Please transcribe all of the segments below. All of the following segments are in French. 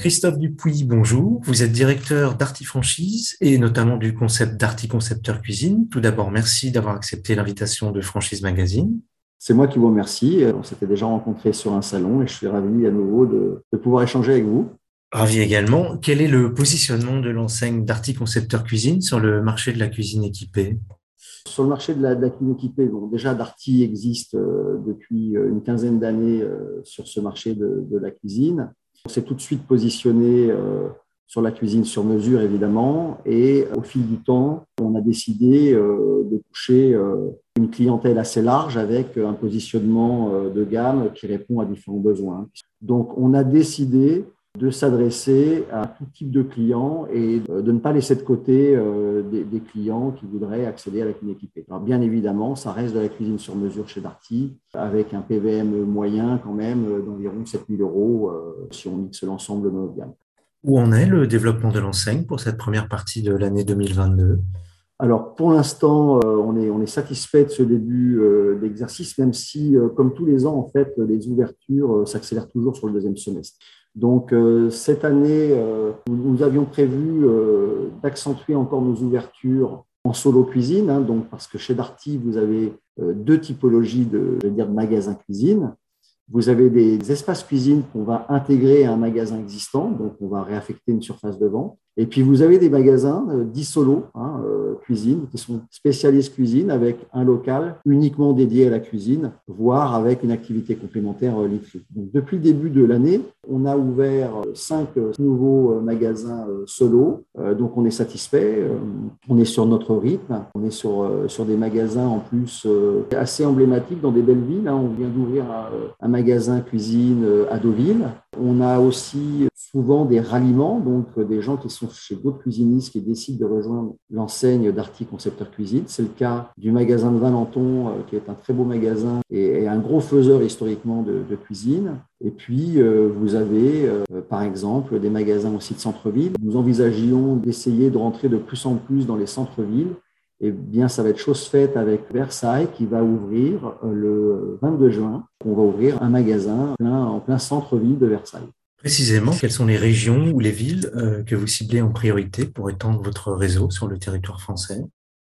Christophe Dupuis, bonjour. Vous êtes directeur d'Arty Franchise et notamment du concept d'Arty Concepteur Cuisine. Tout d'abord, merci d'avoir accepté l'invitation de Franchise Magazine. C'est moi qui vous remercie. On s'était déjà rencontrés sur un salon et je suis ravi à nouveau de, pouvoir échanger avec vous. Ravi également. Quel est le positionnement de l'enseigne d'Arty Concepteur Cuisine sur le marché de la cuisine équipée? Sur le marché de la, cuisine équipée, donc déjà Darty existe euh, depuis euh, une quinzaine d'années euh, sur ce marché de, de la cuisine. On s'est tout de suite positionné euh, sur la cuisine sur mesure, évidemment, et au fil du temps, on a décidé euh, de toucher euh, une clientèle assez large avec un positionnement de gamme qui répond à différents besoins. Donc, on a décidé de s'adresser à tout type de clients et de ne pas laisser de côté euh, des, clients qui voudraient accéder à la cuisine équipée. Alors bien évidemment, ça reste de la cuisine sur mesure chez Darty, avec un PVM moyen quand même euh, d'environ 7000 euros euh, si on mixe l'ensemble de notre gamme. Où en est le développement de l'enseigne pour cette première partie de l'année 2022 alors, pour l'instant, on est, on est satisfait de ce début d'exercice, même si, comme tous les ans, en fait, les ouvertures s'accélèrent toujours sur le deuxième semestre. Donc euh, cette année, euh, nous, avions prévu euh, d'accentuer encore nos ouvertures en solo cuisine, hein, donc parce que chez Darty, vous avez deux typologies de, de magasins cuisine. Vous avez des espaces cuisine qu'on va intégrer à un magasin existant, donc on va réaffecter une surface de vente. Et puis vous avez des magasins euh, dits solo, hein, euh, cuisine, qui sont spécialistes cuisine avec un local uniquement dédié à la cuisine, voire avec une activité complémentaire euh. Donc depuis le début de l'année, on a ouvert cinq nouveaux magasins solo, donc on est satisfait, on est sur notre rythme, on est sur, sur des magasins en plus assez emblématiques dans des belles villes. Hein. On vient d'ouvrir un, un magasin cuisine à Deauville. On a aussi souvent des ralliements, donc euh, des gens qui sont chez d'autres cuisinistes qui décident de rejoindre l'enseigne d'Arty Concepteur Cuisine. C'est le cas du magasin de Valenton, euh, qui est un très beau magasin et, un gros faiseur historiquement de, cuisine. Et puis, euh, vous avez, par exemple, des magasins aussi de centre-ville. Nous envisagions d'essayer de rentrer de plus en plus dans les centres-villes. Eh bien, ça va être chose faite avec Versailles qui va ouvrir le 22 juin. On va ouvrir un magasin en plein centre-ville de Versailles. Précisément, quelles sont les régions ou les villes euh, que vous ciblez en priorité pour étendre votre réseau sur le territoire français?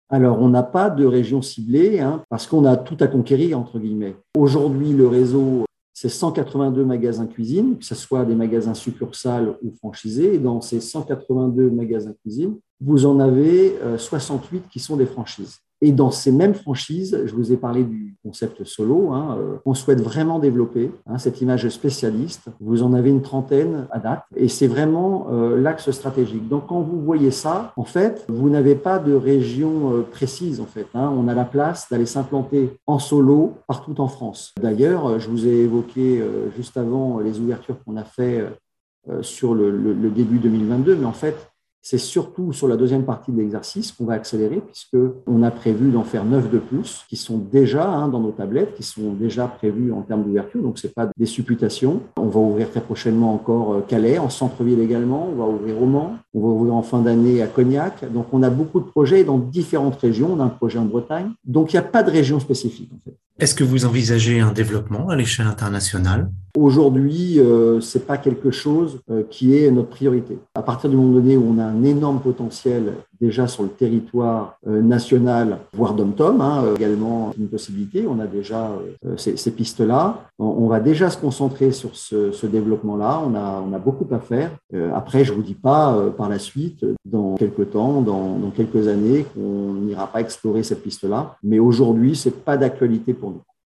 Alors, on n'a pas de région ciblée hein, parce qu'on a tout à conquérir, entre guillemets. Aujourd'hui, le réseau, c'est 182 magasins cuisine, que ce soit des magasins succursales ou franchisés. Et dans ces 182 magasins cuisine, vous en avez 68 euh, qui sont des franchises. Et dans ces mêmes franchises, je vous ai parlé du concept solo, hein, euh, on souhaite vraiment développer hein, cette image spécialiste. Vous en avez une trentaine à date, et c'est vraiment euh, l'axe stratégique. Donc quand vous voyez ça, en fait, vous n'avez pas de région précise. En fait, hein. on a la place d'aller s'implanter en solo partout en France. D'ailleurs, je vous ai évoqué juste avant les ouvertures qu'on a fait sur le début 2022, mais en fait, c'est surtout sur la deuxième partie de l'exercice qu'on va accélérer, puisqu'on a prévu d'en faire neuf de plus, qui sont déjà hein, dans nos tablettes, qui sont déjà prévus en termes d'ouverture, donc ce n'est pas des supputations. On va ouvrir très prochainement encore euh, Calais, en centre-ville également, on va ouvrir au Mans, on va ouvrir en fin d'année à Cognac. Donc on a beaucoup de projets dans différentes régions, on a un projet en Bretagne, donc il n'y a pas de région spécifique en fait. Est-ce que vous envisagez un développement à l'échelle internationale? Aujourd'hui, euh, c'est pas quelque chose euh, qui est notre priorité. À partir du moment donné où on a un énorme potentiel déjà sur le territoire euh, national, voire dom-tom, hein, euh, également une possibilité. On a déjà ces, pistes-là. On, va déjà se concentrer sur ce, ce développement-là. On a, beaucoup à faire. après, je vous dis pas par la suite, dans quelques temps, dans, quelques années, qu'on n'ira pas explorer cette piste-là. Mais aujourd'hui, c'est pas d'actualité pour.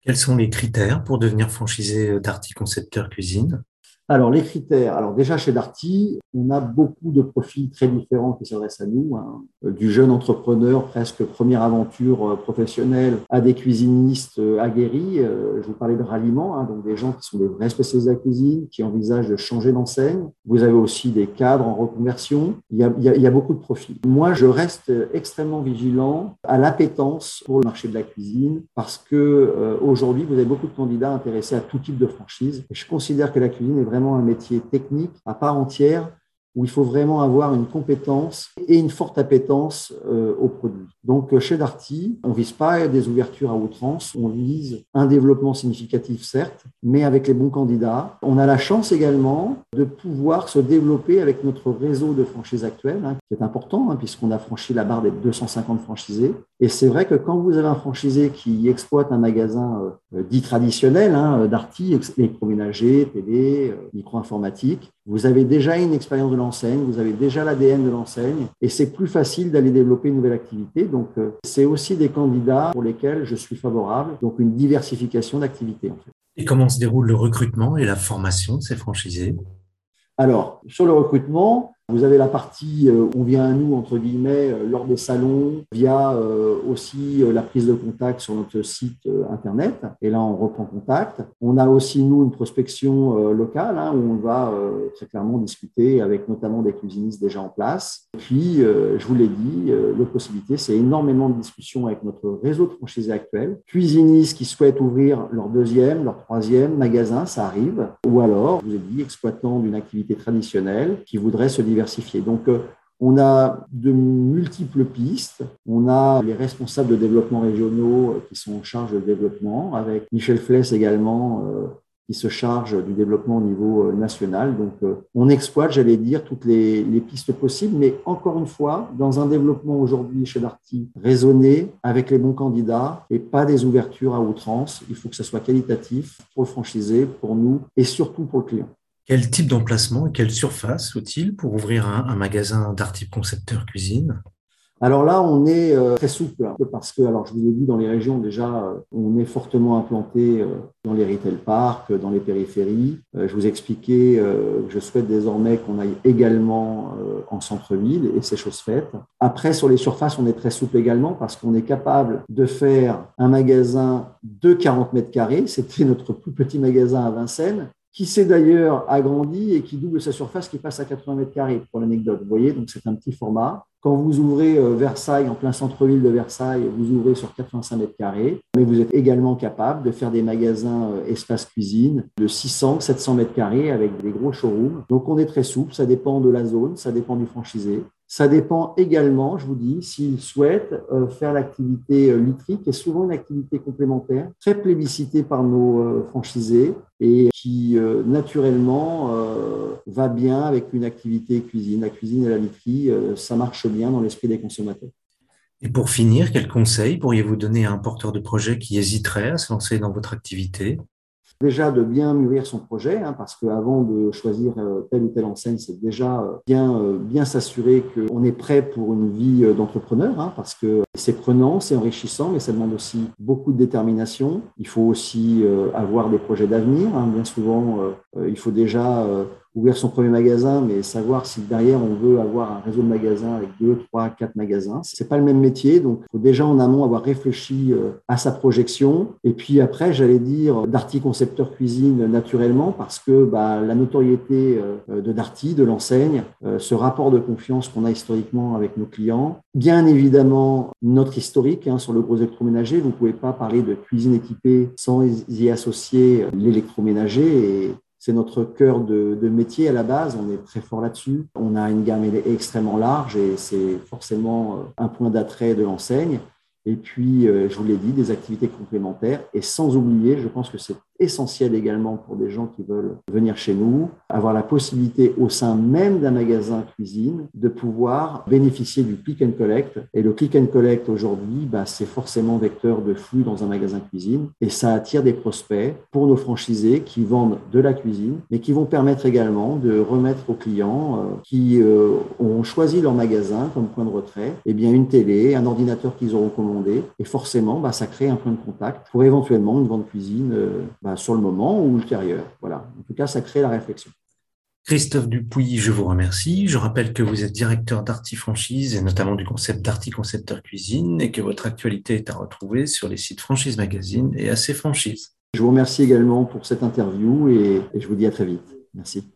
Quels sont les critères pour devenir franchisé d'Arty Concepteur Cuisine? Alors, les critères. Alors, déjà, chez Darty, on a beaucoup de profils très différents qui s'adressent à nous, hein. euh, du jeune entrepreneur, presque première aventure euh, professionnelle, à des cuisinistes euh, aguerris. Je vous parlais de ralliement, hein, donc des gens qui sont des vrais spécialistes de la cuisine, qui envisagent de changer d'enseigne. Vous avez aussi des cadres en reconversion. Il y a, beaucoup de profils. Moi, je reste extrêmement vigilant à l'appétence pour le marché de la cuisine parce que aujourd'hui, vous avez beaucoup de candidats intéressés à tout type de franchise. Je considère que la cuisine est vraiment un métier technique à part entière où il faut vraiment avoir une compétence et une forte appétence euh, au produit. Donc chez Darty, on vise pas des ouvertures à outrance, on vise un développement significatif certes, mais avec les bons candidats. On a la chance également de pouvoir se développer avec notre réseau de franchises actuelles, hein, qui est important hein, puisqu'on a franchi la barre des 250 franchisés. Et c'est vrai que quand vous avez un franchisé qui exploite un magasin euh, dit traditionnel, hein, Darty, électroménager, télé, euh, micro-informatique, vous avez déjà une expérience de l'enseigne, vous avez déjà l'ADN de l'enseigne, et c'est plus facile d'aller développer une nouvelle activité. Donc, euh, c'est aussi des candidats pour lesquels je suis favorable, donc une diversification d'activités. En fait. Et comment se déroule le recrutement et la formation de ces franchisés? Alors, sur le recrutement, vous avez la partie euh, on vient à nous, entre guillemets, euh, lors des salons, via euh, aussi la prise de contact sur notre site Internet. Et là, on reprend contact. On a aussi, nous, une prospection locale hein, où on va très clairement discuter avec notamment des cuisinistes déjà en place. Et puis, je vous l'ai dit, l'autre possibilité, c'est énormément de discussions avec notre réseau de franchisés actuel. Cuisinistes qui souhaitent ouvrir leur deuxième, leur troisième magasin, ça arrive. Ou alors, je vous ai dit, exploitants d'une activité traditionnelle qui voudraient se donc, euh, on a de multiples pistes. On a les responsables de développement régionaux euh, qui sont en charge de développement, avec Michel Fless également, euh, qui se charge du développement au niveau national. Donc, on exploite, j'allais dire, toutes les, pistes possibles, mais encore une fois, dans un développement aujourd'hui chez Darty raisonné, avec les bons candidats et pas des ouvertures à outrance. Il faut que ça soit qualitatif pour le franchisé, pour nous et surtout pour le client. Quel type d'emplacement et quelle surface faut-il pour ouvrir un, magasin d'articles concepteur cuisine? Alors là, on est euh, très souple hein, parce que, alors je vous ai dit, dans les régions déjà, euh, on est fortement implanté euh, dans les retail parks, dans les périphéries. Je vous ai expliqué que je souhaite désormais qu'on aille également en centre-ville et c'est chose faite. Après, sur les surfaces, on est très souple également parce qu'on est capable de faire un magasin de 40 mètres carrés. C'était notre plus petit magasin à Vincennes qui s'est d'ailleurs agrandi et qui double sa surface, qui passe à 80 mètres carrés, pour l'anecdote. Vous voyez, donc c'est un petit format. Quand vous ouvrez euh, Versailles, en plein centre-ville de Versailles, vous ouvrez sur 85 mètres carrés, mais vous êtes également capable de faire des magasins euh, espace cuisine de 600, 700 mètres carrés avec des gros showrooms. Donc on est très souple, ça dépend de la zone, ça dépend du franchisé. Ça dépend également, je vous dis, s'ils souhaitent euh, faire l'activité euh, litrique, qui est souvent une activité complémentaire, très plébiscitée par nos euh, franchisés et qui naturellement va bien avec une activité cuisine. La cuisine et la literie, ça marche bien dans l'esprit des consommateurs. Et pour finir, quels conseils pourriez-vous donner à un porteur de projet qui hésiterait à se lancer dans votre activité? Déjà de bien mûrir son projet, hein, parce qu'avant de choisir euh, telle ou telle enseigne, c'est déjà euh, bien, euh, bien s'assurer qu'on est prêt pour une vie d'entrepreneur, hein, parce que c'est prenant, c'est enrichissant, mais ça demande aussi beaucoup de détermination. Il faut aussi avoir des projets d'avenir. Hein. Bien souvent, il faut déjà ouvrir son premier magasin, mais savoir si derrière on veut avoir un réseau de magasins avec deux, trois, quatre magasins, c'est pas le même métier. Donc, faut déjà en amont avoir réfléchi euh, à sa projection. Et puis après, j'allais dire Darty concepteur cuisine naturellement parce que bah, la notoriété euh, de Darty, de l'enseigne, euh, ce rapport de confiance qu'on a historiquement avec nos clients, bien évidemment notre historique hein, sur le gros électroménager. Vous pouvez pas parler de cuisine équipée sans y associer l'électroménager et c'est notre cœur de, métier à la base. On est très fort là-dessus. On a une gamme extrêmement large et c'est forcément euh, un point d'attrait de l'enseigne. Et puis, euh, je vous l'ai dit, des activités complémentaires. Et sans oublier, je pense que c'est essentiel également pour des gens qui veulent venir chez nous, avoir la possibilité au sein même d'un magasin cuisine de pouvoir bénéficier du click and collect. Et le click and collect aujourd'hui, bah, c'est forcément vecteur de flux dans un magasin cuisine et ça attire des prospects pour nos franchisés qui vendent de la cuisine, mais qui vont permettre également de remettre aux clients euh, qui euh, ont choisi leur magasin comme point de retrait, eh bien une télé, un ordinateur qu'ils auront commandé et forcément, bah, ça crée un point de contact pour éventuellement une vente cuisine euh, bah, sur le moment ou ultérieur. Voilà. En tout cas, ça crée la réflexion. Christophe Dupuis, je vous remercie. Je rappelle que vous êtes directeur d'Arty Franchise et notamment du concept d'Arty Concepteur Cuisine et que votre actualité est à retrouver sur les sites Franchise Magazine et AC Franchise. Je vous remercie également pour cette interview et je vous dis à très vite. Merci.